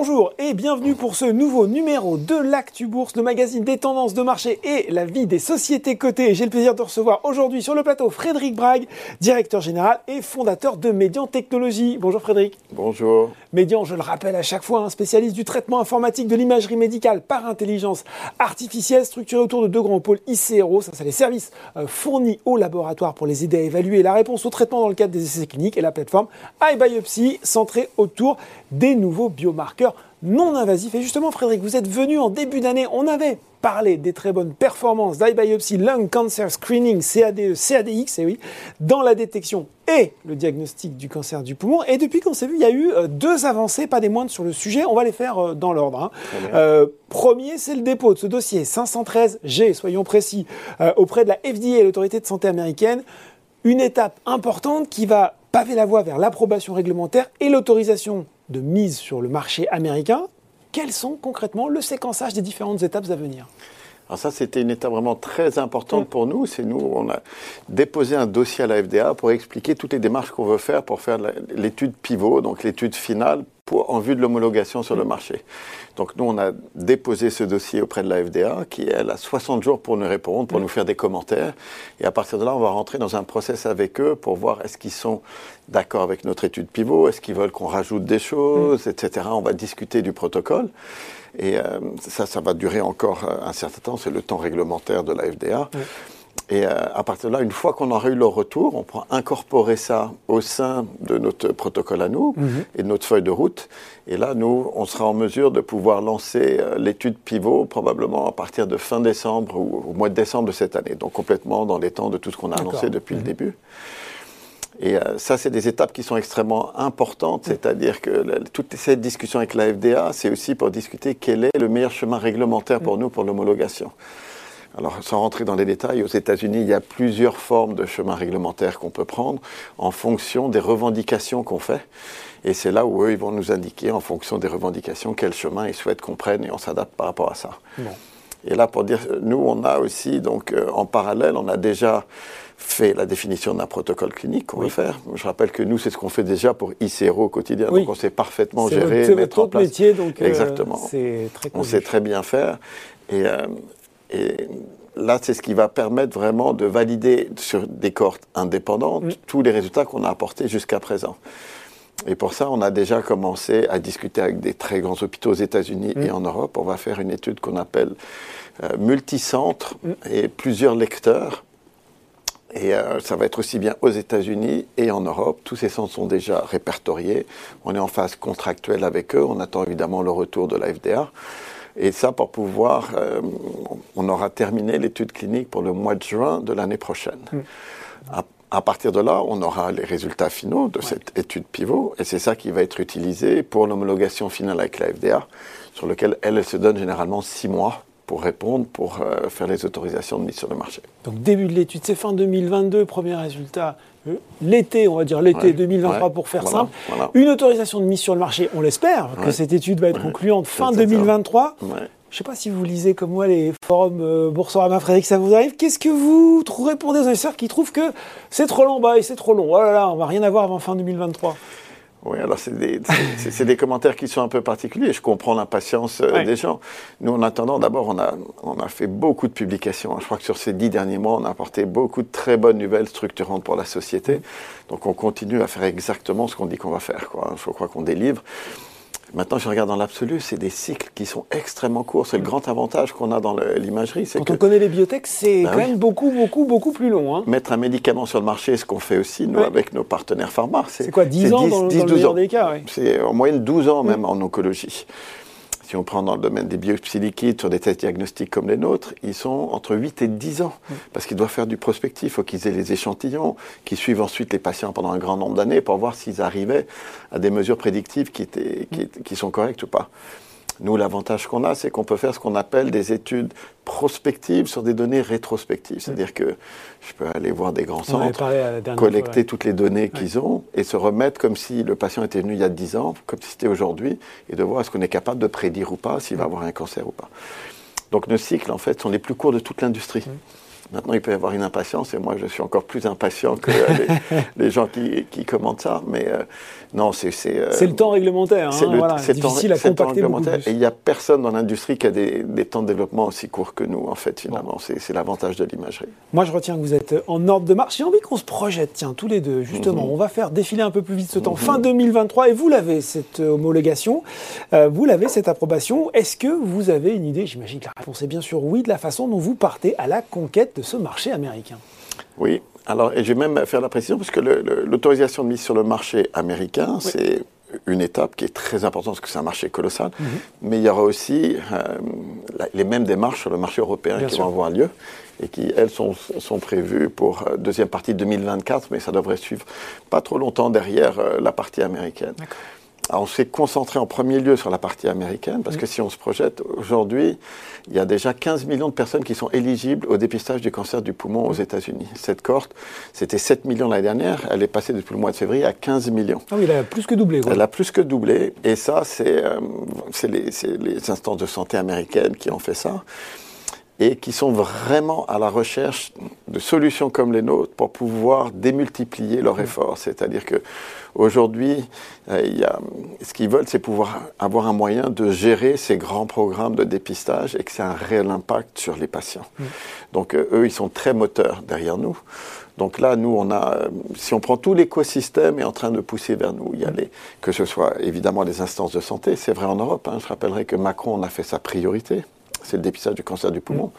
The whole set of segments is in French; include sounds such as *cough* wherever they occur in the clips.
Bonjour et bienvenue pour ce nouveau numéro de l'Actu Bourse, le magazine des tendances de marché et la vie des sociétés cotées. J'ai le plaisir de recevoir aujourd'hui sur le plateau Frédéric Brague, directeur général et fondateur de Médian Technologies. Bonjour Frédéric. Bonjour. Médian, je le rappelle à chaque fois, un spécialiste du traitement informatique de l'imagerie médicale par intelligence artificielle, structuré autour de deux grands pôles ICRO, ça c'est les services euh, fournis aux laboratoires pour les aider à évaluer la réponse au traitement dans le cadre des essais cliniques et la plateforme iBiopsy centrée autour des nouveaux biomarqueurs non invasif. Et justement, Frédéric, vous êtes venu en début d'année, on avait parlé des très bonnes performances d'iBiopsy Lung Cancer Screening CADE, CADX, et eh oui, dans la détection et le diagnostic du cancer du poumon. Et depuis qu'on s'est vu, il y a eu euh, deux avancées, pas des moindres, sur le sujet. On va les faire euh, dans l'ordre. Hein. Euh, premier, c'est le dépôt de ce dossier 513G, soyons précis, auprès de la FDA, l'autorité de santé américaine. Une étape importante qui va paver la voie vers l'approbation réglementaire et l'autorisation de mise sur le marché américain. Quels sont concrètement le séquençage des différentes étapes à venir alors ça, c'était une étape vraiment très importante mm. pour nous. C'est nous, on a déposé un dossier à la FDA pour expliquer toutes les démarches qu'on veut faire pour faire l'étude pivot, donc l'étude finale pour, en vue de l'homologation sur le mm. marché. Donc nous, on a déposé ce dossier auprès de la FDA, qui elle a 60 jours pour nous répondre, pour mm. nous faire des commentaires. Et à partir de là, on va rentrer dans un process avec eux pour voir est-ce qu'ils sont d'accord avec notre étude pivot, est-ce qu'ils veulent qu'on rajoute des choses, etc. On va discuter du protocole. Et euh, ça, ça va durer encore euh, un certain temps, c'est le temps réglementaire de la FDA. Et euh, à partir de là, une fois qu'on aura eu leur retour, on pourra incorporer ça au sein de notre protocole à nous mhm. et de notre feuille de route. Et là, nous, on sera en mesure de pouvoir lancer l'étude pivot probablement à partir de fin décembre ou au mois de décembre de cette année. Donc complètement dans les temps de tout ce qu'on a annoncé depuis le mhm. début. Et euh, ça, c'est des étapes qui sont extrêmement importantes, c'est-à-dire que toute cette discussion avec la FDA, c'est aussi pour discuter quel est le meilleur chemin réglementaire pour nous pour l'homologation. Alors, sans rentrer dans les détails, aux États-Unis, il y a plusieurs formes de chemins réglementaires qu'on peut prendre en fonction des revendications qu'on fait. Et c'est là où eux, ils vont nous indiquer, en fonction des revendications, quel chemin ils souhaitent qu'on prenne et on s'adapte par rapport à ça. Et là, pour dire, nous, on a aussi, donc, euh, en parallèle, on a déjà fait la définition d'un protocole clinique qu'on veut faire. Je rappelle que nous, c'est ce qu'on fait déjà pour ICRO au quotidien. Donc, on sait parfaitement gérer, votre, mettre en place. métier, donc euh, Exactement. très On sait très bien faire. Et, euh, et là, c'est ce qui va permettre vraiment de valider sur des cohortes indépendantes mm. tous les résultats qu'on a apportés jusqu'à présent. Et pour ça, on a déjà commencé à discuter avec des très grands hôpitaux aux États-Unis mm. et en Europe. On va faire une étude qu'on appelle euh, multicentre mm. et plusieurs lecteurs et euh, ça va être aussi bien aux États-Unis et en Europe. Tous ces centres sont déjà répertoriés. On est en phase contractuelle avec eux. On attend évidemment le retour de la FDA. Et ça, pour pouvoir, euh, on aura terminé l'étude clinique pour le mois de juin de l'année prochaine. Hmm. À, partir de là, on aura les résultats finaux de cette étude pivot, et c'est ça qui va être utilisé pour l'homologation finale avec la FDA, sur lequel elle, elle se donne généralement six mois pour répondre, pour euh, faire les autorisations de mise sur le marché. Donc début de l'étude, c'est fin 2022, premier résultat. Euh, l'été, on va dire l'été 2023 pour faire simple. Une autorisation de mise sur le marché, on l'espère, que cette étude va être concluante fin 2023. Je ne sais pas si vous lisez comme moi les forums euh, Boursorama, Frédéric, ça vous arrive? Qu'est-ce que vous répondez aux investisseurs qui trouvent que c'est trop long bah, et c'est trop long Oh là là, on va rien avoir avant fin 2023 oui, alors c'est des, *laughs* des, commentaires qui sont un peu particuliers. Je comprends l'impatience euh, des gens. Nous, en attendant, d'abord, on a, on a fait beaucoup de publications. Je crois que sur ces dix derniers mois, on a apporté beaucoup de très bonnes nouvelles structurantes pour la société. Donc, on continue à faire exactement ce qu'on dit qu'on va faire. Quoi. Je crois qu'on délivre. Maintenant, je regarde dans l'absolu, c'est des cycles qui sont extrêmement courts. C'est le grand avantage qu'on a dans l'imagerie. Quand on connaît les biotech, c'est ben quand même beaucoup, beaucoup, beaucoup plus long. Hein. Mettre un médicament sur le marché, ce qu'on fait aussi, nous, avec nos partenaires pharma. C'est quoi, 10 ans 10, dans, 10, dans le meilleur des cas C'est en moyenne 12 ans même en oncologie si on prend dans le domaine des biopsies liquides sur des tests diagnostiques comme les nôtres, ils sont entre 8 et 10 ans. Parce qu'ils doivent faire du prospectif, il faut qu'ils aient les échantillons, qu'ils suivent ensuite les patients pendant un grand nombre d'années pour voir s'ils arrivaient à des mesures prédictives qui, étaient, qui sont correctes ou pas. Nous, l'avantage qu'on a, c'est qu'on peut faire ce qu'on appelle des études prospectives sur des données rétrospectives. C'est-à-dire que je peux aller voir des grands centres, collecter toutes les données qu'ils ont et se remettre comme si le patient était venu il y a 10 ans, comme si c'était aujourd'hui, et de voir est-ce qu'on est capable de prédire ou pas s'il va avoir un cancer ou pas. Donc nos cycles, en fait, sont les plus courts de toute l'industrie. Maintenant, il peut y avoir une impatience, et moi, je suis encore plus impatient que les, *laughs* gens qui, qui, commentent ça. Mais euh, non, c'est. C'est euh, le temps réglementaire. C'est hein, difficile à compacter. Et il n'y a personne dans l'industrie qui a des, des, temps de développement aussi courts que nous, en fait, finalement. C'est l'avantage de l'imagerie. Moi, je retiens que vous êtes en ordre de marche. J'ai envie qu'on se projette, tiens, tous les deux, justement. Mhm. On va faire défiler un peu plus vite ce temps. Mhm. Fin 2023, et vous l'avez, cette homologation, euh, vous l'avez, cette approbation. Est-ce que vous avez une idée J'imagine que la réponse est bien sûr oui, de la façon dont vous partez à la conquête de ce marché américain. Oui, alors, et je vais même faire la précision, parce que l'autorisation de mise sur le marché américain, c'est une étape qui est très importante, parce que c'est un marché colossal, mhm. mais il y aura aussi euh, les mêmes démarches sur le marché européen qui vont avoir lieu, et qui, elles, sont, sont prévues pour euh, deuxième partie 2024, mais ça devrait suivre pas trop longtemps derrière euh, la partie américaine. Alors on s'est concentré en premier lieu sur la partie américaine, parce que si on se projette, aujourd'hui, il y a déjà 15 millions de personnes qui sont éligibles au dépistage du cancer du poumon aux États-Unis. Cette cohorte, c'était 7 millions l'année dernière, elle est passée depuis le mois de février à 15 millions. Ah oui, elle a plus que doublé. Elle a plus que doublé, et ça, c'est euh, les, les instances de santé américaines qui ont fait ça et qui sont vraiment à la recherche de solutions comme les nôtres pour pouvoir démultiplier leur effort. C'est-à-dire que aujourd'hui, euh, ce qu'ils veulent, c'est pouvoir avoir un moyen de gérer ces grands programmes de dépistage et que c'est un réel impact sur les patients. Mm. Donc euh, eux, ils sont très moteurs derrière nous. Donc là, nous, on a, euh, si on prend tout l'écosystème est en train de pousser vers nous, il y a les, que ce soit évidemment les instances de santé, c'est vrai en Europe. Hein. je rappellerai que Macron en a fait sa priorité c'est le dépistage du cancer du poumon.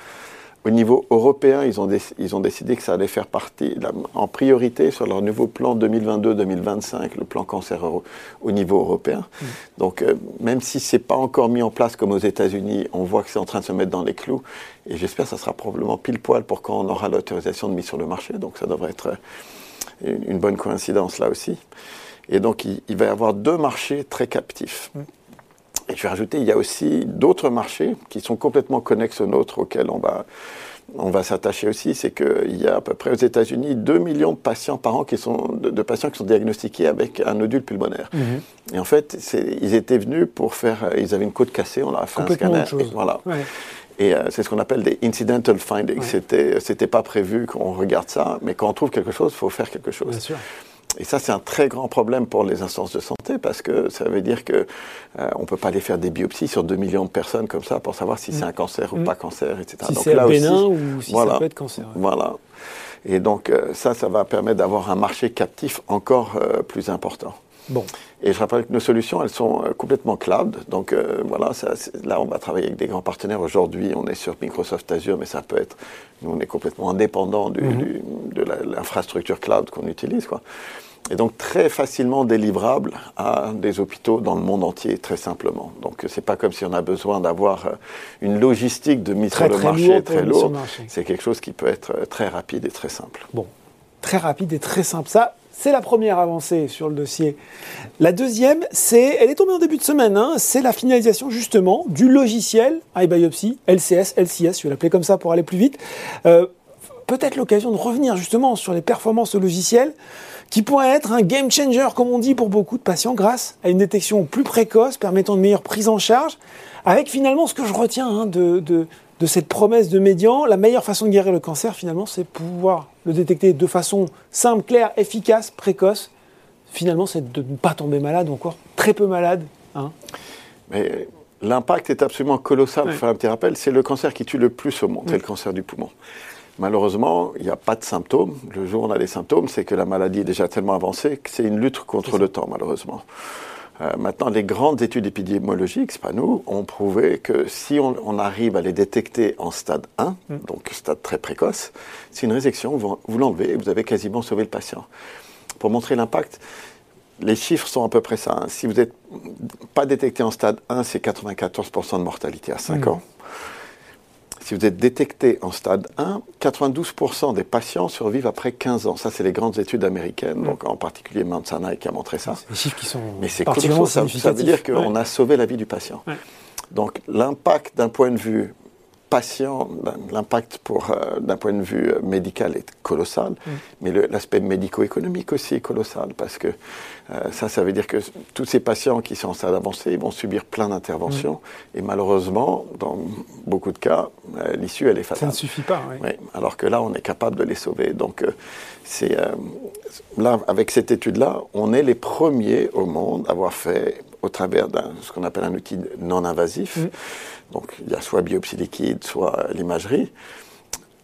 Au niveau européen, ils ont, ils ont décidé que ça allait faire partie en priorité sur leur nouveau plan 2022-2025, le plan cancer au niveau européen. Mm. Donc, euh, même si c'est pas encore mis en place comme aux États-Unis, on voit que c'est en train de se mettre dans les clous. Et j'espère que ça sera probablement pile poil pour quand on aura l'autorisation de mise sur le marché. Donc, ça devrait être euh, une, bonne coïncidence là aussi. Et donc, il, va y avoir deux marchés très captifs. Mm. Et je vais rajouter, il y a aussi d'autres marchés qui sont complètement connexes aux nôtres, auxquels on va, on va s'attacher aussi. C'est qu'il y a à peu près aux États-Unis 2 millions de patients par an qui sont, de, patients qui sont diagnostiqués avec un nodule pulmonaire. Mhm. Et en fait, ils étaient venus pour faire, ils avaient une côte cassée, on leur a fait un scanner. Et voilà. Et euh, c'est ce qu'on appelle des incidental findings. C'était, c'était pas prévu qu'on regarde ça, mais quand on trouve quelque chose, il faut faire quelque chose. Bien sûr. Et ça, c'est un très grand problème pour les instances de santé parce que ça veut dire que euh, on peut pas aller faire des biopsies sur 2 millions de personnes comme ça pour savoir si c'est un cancer ou mm. pas cancer, etc. Si c'est bénin ou si ça peut être cancer. Voilà. Et donc euh, ça, ça va permettre d'avoir un marché captif encore euh, plus important. Bon. Et je rappelle que nos solutions, elles sont euh, complètement cloud. Donc euh, voilà, ça, là, on va travailler avec des grands partenaires. Aujourd'hui, on est sur Microsoft Azure, mais ça peut être, nous, on est complètement indépendant du, mhm. de l'infrastructure cloud qu'on utilise. Quoi. Et donc très facilement délivrable à des hôpitaux dans le monde entier, très simplement. Donc c'est pas comme si on a besoin d'avoir euh, une logistique de mise sur le marché très lourde. C'est quelque chose qui peut être très rapide et très simple. Bon, très rapide et très simple. Ça, c'est la première avancée sur le dossier. La deuxième, c'est, elle est tombée en début de semaine, hein, c'est la finalisation justement du logiciel iBiopsy, LCS, LCS, je vais l'appeler comme ça pour aller plus vite. Euh, peut-être l'occasion de revenir justement sur les performances au logiciel qui pourrait être un game changer, comme on dit, pour beaucoup de patients, grâce à une détection plus précoce, permettant une meilleure prise en charge, avec finalement ce que je retiens hein, de, de cette promesse de médian, la meilleure façon de guérir le cancer, finalement, c'est pouvoir le détecter de façon simple, claire, efficace, précoce. Finalement, c'est de ne pas tomber malade, ou encore très peu malade. Hein. Mais l'impact est absolument colossal. Faire un petit rappel, c'est le cancer qui tue le plus au monde, c'est le cancer du poumon. Malheureusement, il n'y a pas de symptômes. Le jour où on a des symptômes, c'est que la maladie est déjà tellement avancée que c'est une lutte contre le temps, malheureusement. Euh, maintenant, les grandes études épidémiologiques, c'est pas nous, ont prouvé que si on, arrive à les détecter en stade 1, mm. donc stade très précoce, c'est une résection, vous, vous l'enlevez et vous avez quasiment sauvé le patient. Pour montrer l'impact, les chiffres sont à peu près ça. Hein. Si vous n'êtes pas détecté en stade 1, c'est 94% de mortalité à 5 mm. ans. Si vous êtes détecté en stade 1, 92% des patients survivent après 15 ans. Ça, c'est les grandes études américaines, donc en particulier Mount Sinai qui a montré ça. C'est des chiffres qui sont Mais c'est ça, ça veut dire qu'on a sauvé la vie du patient. Donc l'impact d'un point de vue patient, l'impact pour euh, d'un point de vue euh, médical est colossal, mm. mais l'aspect médico-économique aussi est colossal parce que euh, ça, ça veut dire que tous ces patients qui sont en stade avancé vont subir plein d'interventions mm. et malheureusement, dans beaucoup de cas, l'issue elle est fatale. Ça ne suffit pas. Oui. alors que là, on est capable de les sauver. Donc, c'est là avec cette étude-là, on est les premiers au monde à avoir fait au travers de ce qu'on appelle un outil non invasif. Donc il y a soit biopsie liquide, soit l'imagerie,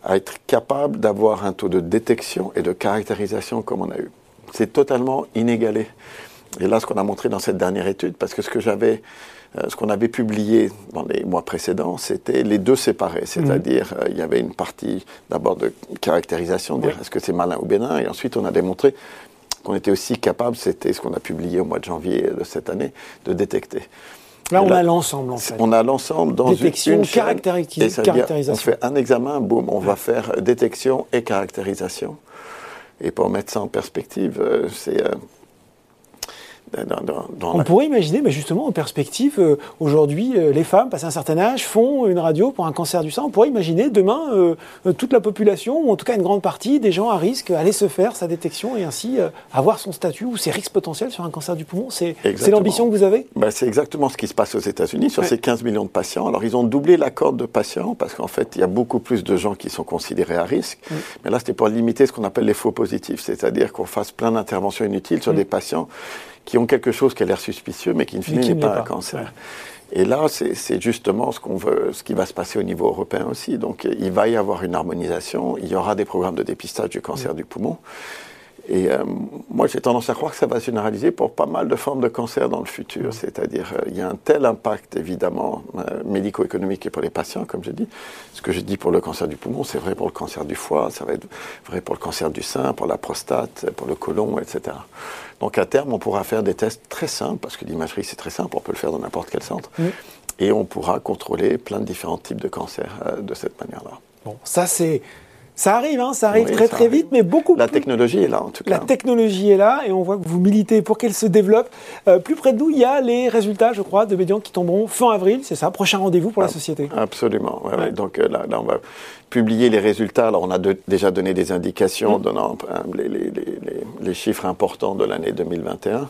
à être capable d'avoir un taux de détection et de caractérisation comme on a eu. C'est totalement inégalé. Et là, ce qu'on a montré dans cette dernière étude, parce que ce que j'avais, euh, ce qu'on avait publié dans les mois précédents, c'était les deux séparés. Mm. C'est-à-dire, euh, il y avait une partie d'abord de caractérisation, dire est-ce que c'est malin ou bénin, et ensuite on a démontré qu'on était aussi capable, c'était ce qu'on a publié au mois de janvier de cette année, de détecter. Là, on a l'ensemble, en fait. On a l'ensemble dans détection, une, caractérisation. on fait un examen, boum, on va faire détection et caractérisation. Et pour mettre ça en perspective, on pourrait imaginer, mais justement, en perspective, euh, aujourd'hui, euh, les femmes, passées un certain âge, font une radio pour un cancer du sein. On pourrait imaginer demain, euh, toute la population, ou en tout cas une grande partie des gens à risque, aller se faire sa détection et ainsi avoir son statut ou ses risques potentiels sur un cancer du poumon. C'est l'ambition que vous avez? Ben, C'est exactement ce qui se passe aux États-Unis sur ces 15 millions de patients. Alors, ils ont doublé la corde de patients parce qu'en fait, il y a beaucoup plus de gens qui sont considérés à risque. Mais là, c'était pour limiter ce qu'on appelle les faux positifs, c'est-à-dire qu'on fasse plein d'interventions inutiles sur des patients qui ont quelque chose qui a l'air suspicieux, mais qui, ne finit n'est pas, un cancer. Et là, c'est justement ce qu'on veut, ce qui va se passer au niveau européen aussi. Donc, il va y avoir une harmonisation. Il y aura des programmes de dépistage du cancer du poumon. Et euh, moi, j'ai tendance à croire que ça va se généraliser pour pas mal de formes de cancer dans le futur. C'est-à-dire, euh, il y a un tel impact, évidemment, euh, médico-économique et pour les patients, comme je dis. Ce que je dis pour le cancer du poumon, c'est vrai pour le cancer du foie, ça va être vrai pour le cancer du sein, pour la prostate, pour le côlon, etc. Donc, à terme, on pourra faire des tests très simples, parce que l'imagerie, c'est très simple, on peut le faire dans n'importe quel centre. Et on pourra contrôler plein de différents types de cancers de cette manière-là. Bon, ça, c'est ça arrive, hein, ça arrive très très vite, mais beaucoup La technologie est là en tout cas. La technologie est là et on voit que vous militez pour qu'elle se développe. Euh, plus près de nous, il y a les résultats, je crois, de Médian qui tomberont fin avril, c'est ça, prochain rendez-vous pour la société. Absolument, donc euh, là, on va publier les résultats. Alors on a déjà donné des indications mmh. donnant euh, les, les, les, chiffres importants de l'année 2021.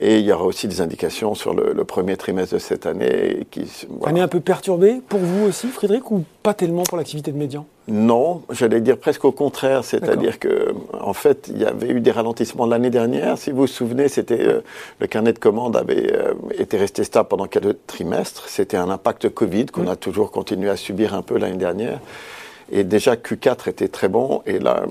Et il y aura aussi des indications sur le, premier trimestre de cette année. Qui, Année un peu perturbée pour vous aussi, Frédéric, ou pas tellement pour l'activité de Médian Non, j'allais dire presque au contraire. C'est-à-dire que, en fait, il y avait eu des ralentissements l'année dernière. Si vous vous souvenez, c'était euh, le carnet de commandes avait euh, été resté stable pendant quelques trimestres. C'était un impact Covid qu'on a toujours continué à subir un peu l'année dernière. Et déjà Q4 était très bon et là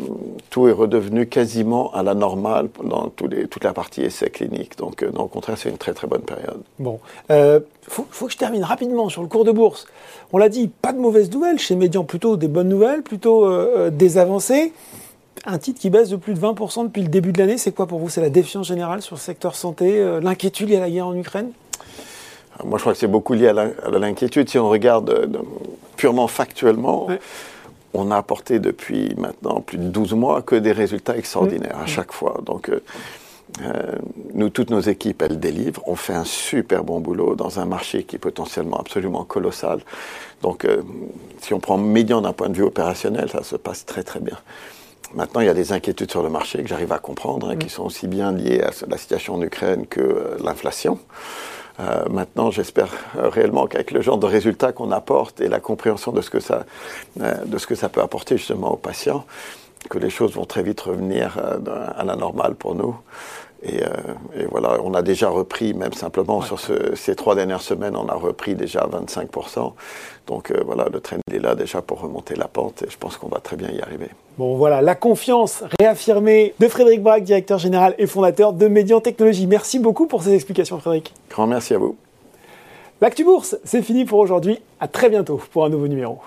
tout est redevenu quasiment à la normale dans toute la partie essai clinique. Donc euh, au contraire c'est une très très bonne période. Bon, euh, faut, faut, que je termine rapidement sur le cours de bourse. On l'a dit, pas de mauvaises nouvelles chez Médian, plutôt des bonnes nouvelles, plutôt euh, des avancées. Un titre qui baisse de plus de 20% depuis le début de l'année, c'est quoi pour vous? C'est la défiance générale sur le secteur santé, l'inquiétude liée à la guerre en Ukraine? Moi, je crois que c'est beaucoup lié à l'inquiétude. Si on regarde purement factuellement, on a apporté depuis maintenant plus de 12 mois que des résultats extraordinaires à chaque fois. Donc, euh, euh, nous, toutes nos équipes, elles délivrent. On fait un super bon boulot dans un marché qui est potentiellement absolument colossal. Donc, euh, si on prend médian d'un point de vue opérationnel, ça se passe très très bien. Maintenant, il y a des inquiétudes sur le marché que j'arrive à comprendre, hein, qui sont aussi bien liées à la situation en Ukraine que l'inflation. Euh, maintenant, j'espère réellement qu'avec le genre de résultats qu'on apporte et la compréhension de ce que ça, euh, de ce que ça peut apporter justement aux patients, que les choses vont très vite revenir à la normale pour nous. Et, et, voilà, on a déjà repris, même simplement sur ce, ces trois dernières semaines, on a repris déjà 25%. Donc voilà, le train est là déjà pour remonter la pente et je pense qu'on va très bien y arriver. Bon voilà, la confiance réaffirmée de Frédéric Braque, directeur général et fondateur de Médian Technologies. Merci beaucoup pour ces explications Frédéric. Grand merci à vous. L'actu bourse, c'est fini pour aujourd'hui. À très bientôt pour un nouveau numéro.